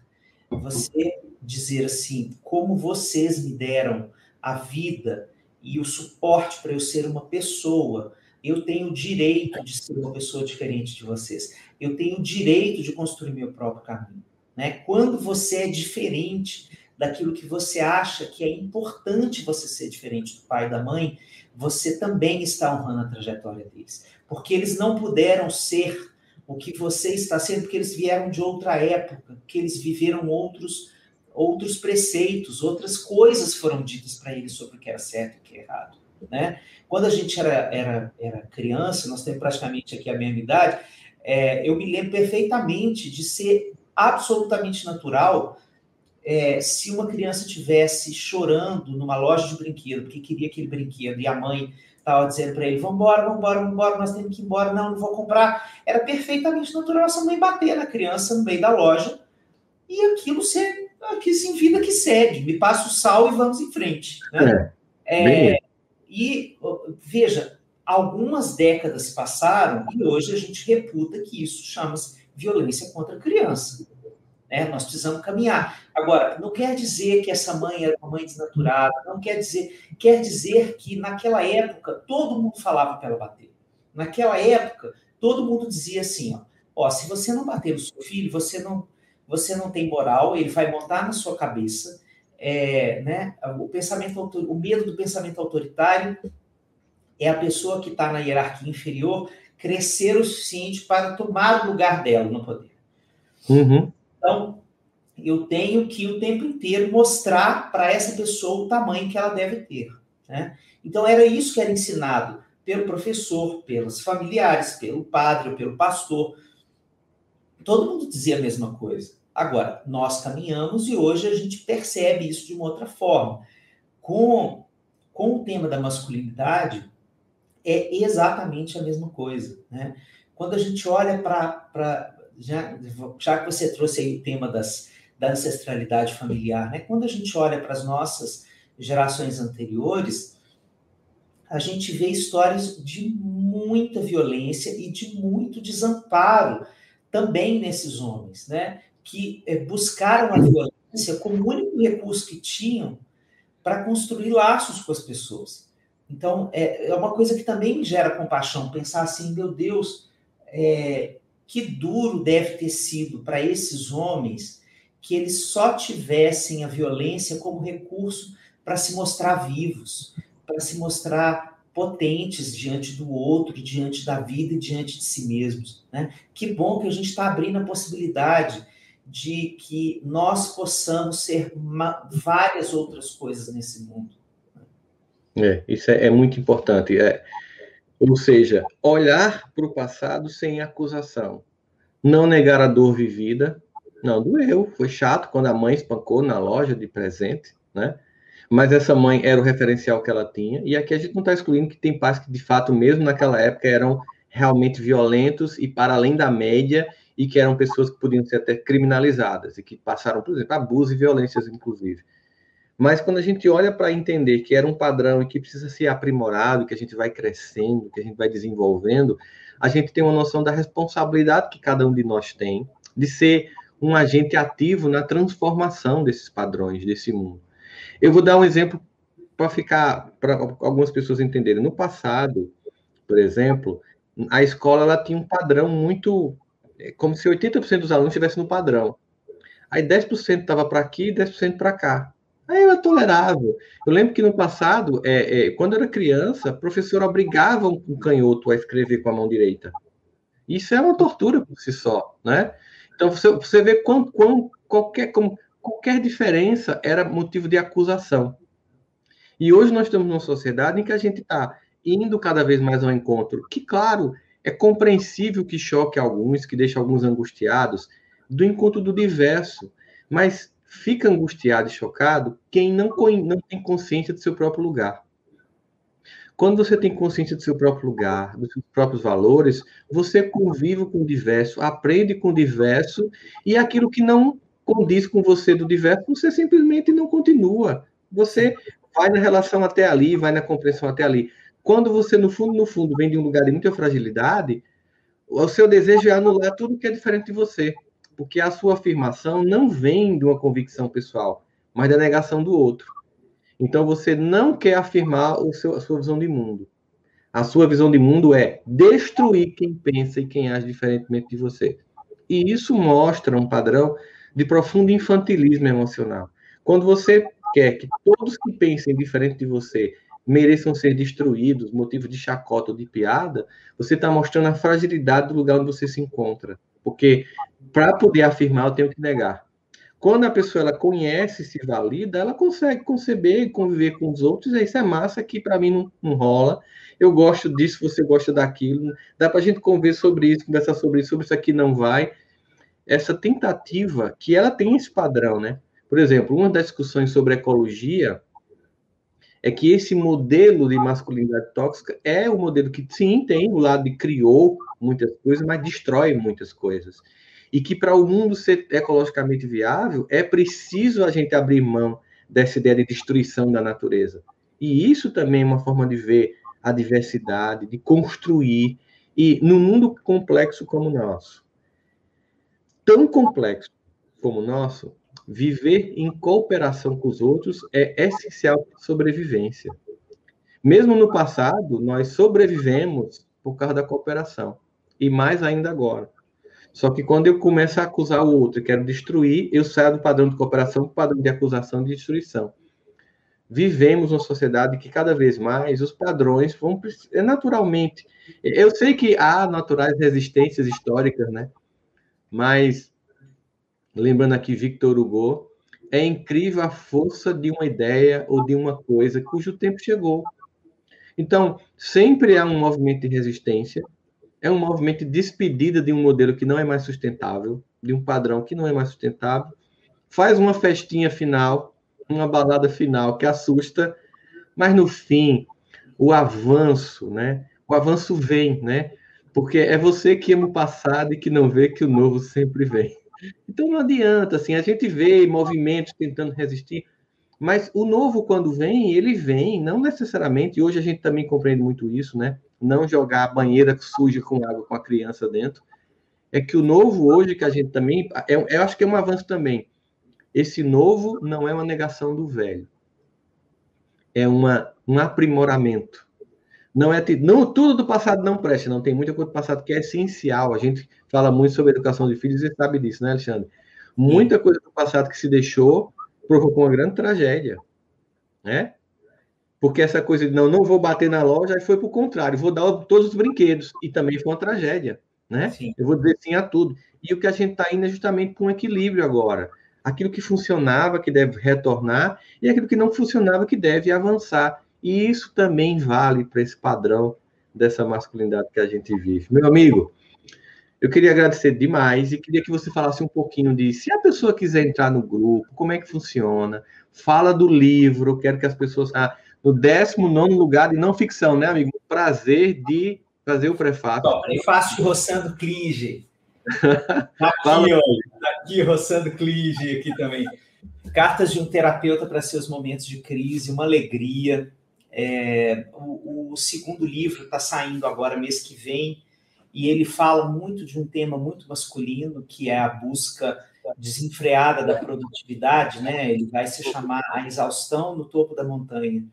você dizer assim, como vocês me deram a vida e o suporte para eu ser uma pessoa, eu tenho o direito de ser uma pessoa diferente de vocês. Eu tenho o direito de construir meu próprio caminho. Né? Quando você é diferente daquilo que você acha que é importante você ser diferente do pai e da mãe, você também está honrando a trajetória deles. Porque eles não puderam ser o que você está sendo, porque eles vieram de outra época, que eles viveram outros outros preceitos, outras coisas foram ditas para eles sobre o que era certo e o que é errado. Né? Quando a gente era, era, era criança, nós temos praticamente aqui a mesma idade, é, eu me lembro perfeitamente de ser absolutamente natural é, se uma criança tivesse chorando numa loja de brinquedo, porque queria aquele brinquedo, e a mãe estava dizendo para ele: embora, vamos embora, nós temos que ir embora, não, não vou comprar. Era perfeitamente natural essa mãe bater na criança no meio da loja e aquilo ser, aqui assim, vida que segue, me passa o sal e vamos em frente. Né? É, é, e veja, algumas décadas passaram e hoje a gente reputa que isso chama-se violência contra a criança. Né? Nós precisamos caminhar. Agora, não quer dizer que essa mãe era uma mãe desnaturada, não quer dizer, quer dizer que naquela época todo mundo falava para ela bater. Naquela época, todo mundo dizia assim, ó, ó, se você não bater no seu filho, você não, você não tem moral, ele vai montar na sua cabeça, é, né, o pensamento, o medo do pensamento autoritário é a pessoa que está na hierarquia inferior crescer o suficiente para tomar o lugar dela no poder. Uhum. Então, eu tenho que o tempo inteiro mostrar para essa pessoa o tamanho que ela deve ter. Né? Então, era isso que era ensinado pelo professor, pelos familiares, pelo padre pelo pastor. Todo mundo dizia a mesma coisa. Agora, nós caminhamos e hoje a gente percebe isso de uma outra forma. Com, com o tema da masculinidade, é exatamente a mesma coisa. Né? Quando a gente olha para. Já, já que você trouxe aí o tema das, da ancestralidade familiar, né? quando a gente olha para as nossas gerações anteriores, a gente vê histórias de muita violência e de muito desamparo também nesses homens, né? Que é, buscaram a violência como o único recurso que tinham para construir laços com as pessoas. Então, é, é uma coisa que também gera compaixão, pensar assim, meu Deus, é, que duro deve ter sido para esses homens que eles só tivessem a violência como recurso para se mostrar vivos, para se mostrar potentes diante do outro, diante da vida e diante de si mesmos. Né? Que bom que a gente está abrindo a possibilidade de que nós possamos ser várias outras coisas nesse mundo. É, isso é, é muito importante. É, ou seja, olhar para o passado sem acusação. Não negar a dor vivida. Não, doeu, foi chato quando a mãe espancou na loja de presente, né? mas essa mãe era o referencial que ela tinha. E aqui a gente não está excluindo que tem pais que, de fato, mesmo naquela época, eram realmente violentos e para além da média, e que eram pessoas que podiam ser até criminalizadas, e que passaram, por exemplo, abusos e violências, inclusive. Mas quando a gente olha para entender que era um padrão e que precisa ser aprimorado, que a gente vai crescendo, que a gente vai desenvolvendo, a gente tem uma noção da responsabilidade que cada um de nós tem de ser um agente ativo na transformação desses padrões, desse mundo. Eu vou dar um exemplo para ficar, para algumas pessoas entenderem. No passado, por exemplo, a escola ela tinha um padrão muito, é, como se 80% dos alunos estivessem no padrão. Aí 10% estava para aqui e 10% para cá. Aí era tolerável. Eu lembro que no passado, é, é, quando eu era criança, a professora obrigava um canhoto a escrever com a mão direita. Isso é uma tortura por si só, né? Então você, você vê quão, quão, qualquer, como, qualquer diferença era motivo de acusação. E hoje nós estamos numa sociedade em que a gente está indo cada vez mais ao encontro, que, claro, é compreensível que choque alguns, que deixe alguns angustiados, do encontro do diverso, mas fica angustiado e chocado quem não, não tem consciência do seu próprio lugar. Quando você tem consciência do seu próprio lugar, dos seus próprios valores, você convive com o diverso, aprende com o diverso, e aquilo que não condiz com você do diverso, você simplesmente não continua. Você vai na relação até ali, vai na compreensão até ali. Quando você, no fundo, no fundo, vem de um lugar de muita fragilidade, o seu desejo é anular tudo que é diferente de você. Porque a sua afirmação não vem de uma convicção pessoal, mas da negação do outro. Então você não quer afirmar o seu, a sua visão de mundo. A sua visão de mundo é destruir quem pensa e quem age diferentemente de você. E isso mostra um padrão de profundo infantilismo emocional. Quando você quer que todos que pensem diferente de você mereçam ser destruídos, motivo de chacota ou de piada, você está mostrando a fragilidade do lugar onde você se encontra. Porque para poder afirmar, eu tenho que negar. Quando a pessoa ela conhece, se valida, ela consegue conceber e conviver com os outros. Isso é massa que para mim não, não, rola. Eu gosto disso, você gosta daquilo. Dá para a gente conversar sobre isso, conversar sobre isso, sobre isso aqui não vai essa tentativa que ela tem esse padrão, né? Por exemplo, uma das discussões sobre ecologia é que esse modelo de masculinidade tóxica é o modelo que sim tem o lado de criou muitas coisas, mas destrói muitas coisas. E que para o mundo ser ecologicamente viável é preciso a gente abrir mão dessa ideia de destruição da natureza. E isso também é uma forma de ver a diversidade, de construir e no mundo complexo como o nosso tão complexo como o nosso, viver em cooperação com os outros é essencial para a sobrevivência. Mesmo no passado, nós sobrevivemos por causa da cooperação, e mais ainda agora. Só que quando eu começo a acusar o outro e quero destruir, eu saio do padrão de cooperação para o padrão de acusação e de destruição. Vivemos uma sociedade que cada vez mais os padrões vão é naturalmente. Eu sei que há naturais resistências históricas, né? Mas lembrando aqui Victor Hugo, é incrível a força de uma ideia ou de uma coisa cujo tempo chegou. Então, sempre há um movimento de resistência, é um movimento de despedida de um modelo que não é mais sustentável, de um padrão que não é mais sustentável, faz uma festinha final, uma balada final que assusta, mas no fim, o avanço, né? O avanço vem, né? Porque é você que ama o passado e que não vê que o novo sempre vem. Então não adianta, assim, a gente vê movimentos tentando resistir, mas o novo, quando vem, ele vem, não necessariamente, e hoje a gente também compreende muito isso, né? Não jogar a banheira suja com água com a criança dentro. É que o novo hoje, que a gente também. É, eu acho que é um avanço também. Esse novo não é uma negação do velho. É uma, um aprimoramento. Não é não tudo do passado não presta, não tem muita coisa do passado que é essencial. A gente fala muito sobre educação de filhos e sabe disso, né, Alexandre? Muita coisa do passado que se deixou provocou uma grande tragédia, né? Porque essa coisa de não, não vou bater na loja, aí foi para o contrário, vou dar todos os brinquedos, e também foi uma tragédia, né? Sim. Eu vou dizer sim a tudo. E o que a gente está indo é justamente para um equilíbrio agora. Aquilo que funcionava, que deve retornar, e aquilo que não funcionava, que deve avançar. E isso também vale para esse padrão dessa masculinidade que a gente vive. Meu amigo, eu queria agradecer demais e queria que você falasse um pouquinho de se a pessoa quiser entrar no grupo, como é que funciona. Fala do livro, quero que as pessoas. Ah, no 19 lugar de não ficção, né, amigo? Prazer de fazer o prefácio. Bom, prefácio roçando clinge. Tá aqui, ó, tá aqui roçando clinge aqui também. Cartas de um terapeuta para seus momentos de crise, uma alegria. É, o, o segundo livro está saindo agora mês que vem e ele fala muito de um tema muito masculino, que é a busca desenfreada da produtividade, né? Ele vai se chamar A Exaustão no Topo da Montanha.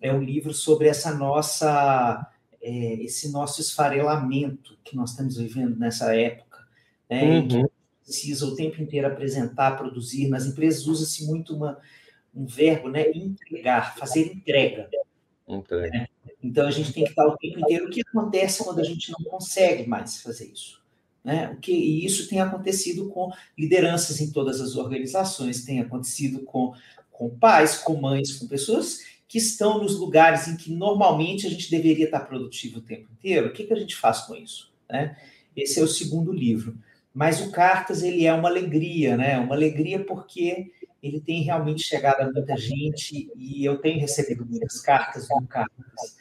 É um livro sobre essa nossa, é, esse nosso esfarelamento que nós estamos vivendo nessa época, né? Uhum. Que precisa o tempo inteiro apresentar, produzir. Nas empresas usa-se muito uma, um verbo, né? Entregar, fazer entrega. Entrega. Né? Então a gente tem que estar o tempo inteiro. O que acontece quando a gente não consegue mais fazer isso? Né? O que, e isso tem acontecido com lideranças em todas as organizações, tem acontecido com, com pais, com mães, com pessoas que estão nos lugares em que normalmente a gente deveria estar produtivo o tempo inteiro. O que, que a gente faz com isso? Né? Esse é o segundo livro. Mas o Cartas ele é uma alegria, né? Uma alegria porque ele tem realmente chegado a muita gente e eu tenho recebido muitas cartas do Cartas.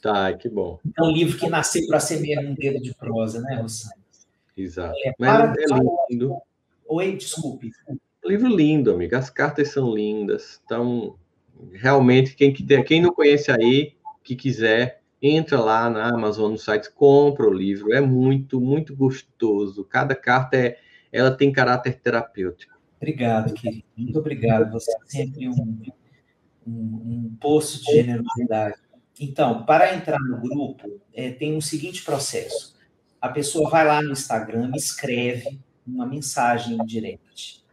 Tá, que bom. É um livro que nasceu para ser mesmo um dedo de prosa, né, Rossano? Exato. É, Mas é lindo. Oi, desculpe. livro lindo, amigo. As cartas são lindas. Então, realmente, quem, quem não conhece aí, que quiser, entra lá na Amazon, no site, compra o livro. É muito, muito gostoso. Cada carta é, ela tem caráter terapêutico. Obrigado, querido. Muito obrigado. Você é sempre um, um, um poço de generosidade. Então, para entrar no grupo, é, tem o um seguinte processo. A pessoa vai lá no Instagram, escreve uma mensagem direct.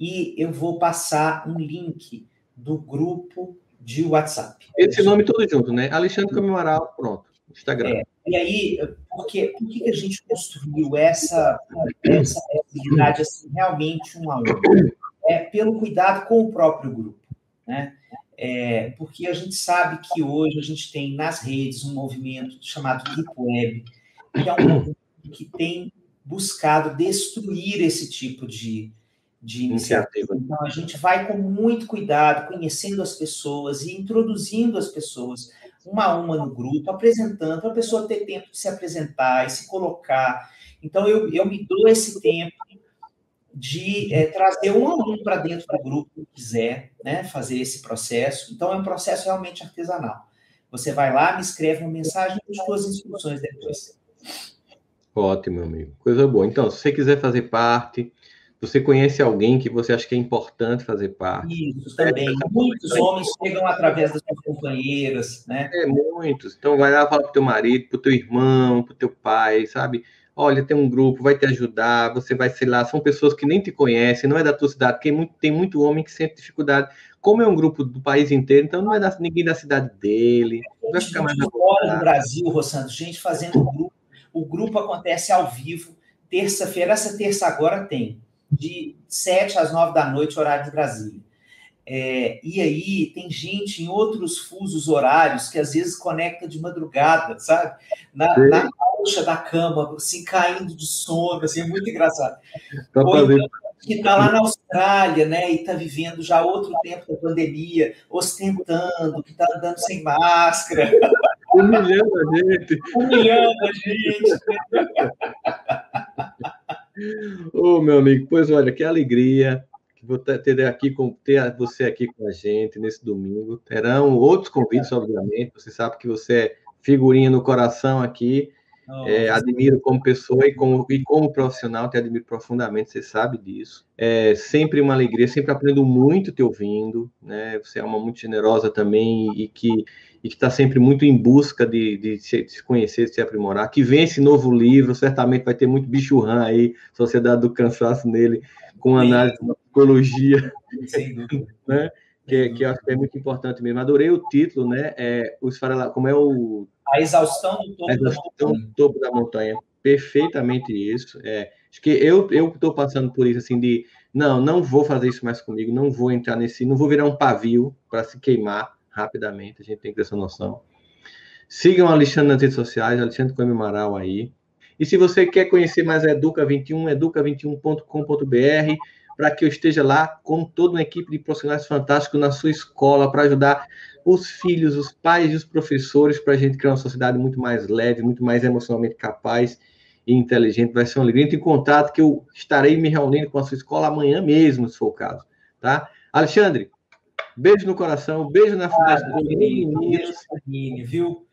E eu vou passar um link do grupo de WhatsApp. Esse nome todo junto, né? Alexandre Camilo pronto. Instagram. É, e aí, porque, por que a gente construiu essa, essa habilidade assim, realmente um a um? É pelo cuidado com o próprio grupo. Né? É, porque a gente sabe que hoje a gente tem nas redes um movimento chamado Deep Web, que é um movimento que tem buscado destruir esse tipo de, de iniciativa. Então, a gente vai com muito cuidado, conhecendo as pessoas e introduzindo as pessoas uma a uma no grupo, apresentando, para a pessoa ter tempo de se apresentar e se colocar. Então, eu, eu me dou esse tempo de é, trazer um aluno para dentro do grupo que quiser né, fazer esse processo. Então, é um processo realmente artesanal. Você vai lá, me escreve uma mensagem eu as instruções depois. Ótimo, amigo. Coisa boa. Então, se você quiser fazer parte, você conhece alguém que você acha que é importante fazer parte. Isso, também. É, muitos homens chegam através das suas companheiras, né? É, muitos. Então, vai lá, fala para o teu marido, para o teu irmão, para o teu pai, sabe? olha, tem um grupo, vai te ajudar, você vai, sei lá, são pessoas que nem te conhecem, não é da tua cidade, tem muito, tem muito homem que sente dificuldade. Como é um grupo do país inteiro, então não é da, ninguém da cidade dele. Vai ficar mais fora do Brasil, Rossandro, gente fazendo grupo. O grupo acontece ao vivo, terça-feira, essa terça agora tem, de 7 às 9 da noite, horário de Brasília. É, e aí tem gente em outros fusos horários que às vezes conecta de madrugada, sabe? Na, na colcha da cama, assim, caindo de sono, assim, é muito engraçado. Tá Ou então, que está lá na Austrália, né, e está vivendo já outro tempo da pandemia, ostentando, que está andando sem máscara. Humilhando a gente. Humilhando a gente. Ô, oh, meu amigo, pois olha, que alegria ter aqui ter você aqui com a gente nesse domingo. Terão outros convites, obviamente. Você sabe que você é figurinha no coração aqui. É, admiro como pessoa e como, e como profissional, te admiro profundamente, você sabe disso. É sempre uma alegria, sempre aprendo muito te ouvindo, né? Você é uma muito generosa também e que e que está sempre muito em busca de, de, se, de, se, conhecer, de se aprimorar. Que vem esse novo livro, certamente vai ter muito bicho rã aí, Sociedade do Cansaço nele, com análise da psicologia, né? Que, que eu acho que é muito importante mesmo. Adorei o título, né? É, os farela, como é o a exaustão do topo, exaustão da, montanha. Do topo da montanha. Perfeitamente isso. É, acho que eu eu estou passando por isso assim de não, não vou fazer isso mais comigo, não vou entrar nesse, não vou virar um pavio para se queimar rapidamente. A gente tem que ter essa noção. Sigam o Alexandre nas redes sociais, Alexandre Coelho Amaral aí. E se você quer conhecer mais a Educa21, educa21.com.br, para que eu esteja lá com toda uma equipe de profissionais fantásticos na sua escola, para ajudar os filhos, os pais e os professores, para a gente criar uma sociedade muito mais leve, muito mais emocionalmente capaz e inteligente. Vai ser uma alegria. Entre em contato que eu estarei me reunindo com a sua escola amanhã mesmo, se for o caso. Tá? Alexandre, beijo no coração, beijo na fundação ah, meninos. Viu?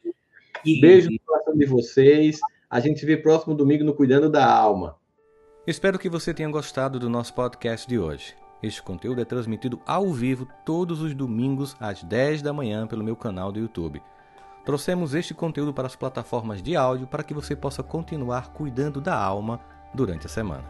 Beijo no coração de vocês. A gente se vê próximo domingo no Cuidando da Alma. Espero que você tenha gostado do nosso podcast de hoje. Este conteúdo é transmitido ao vivo todos os domingos às 10 da manhã pelo meu canal do YouTube. Trouxemos este conteúdo para as plataformas de áudio para que você possa continuar cuidando da alma durante a semana.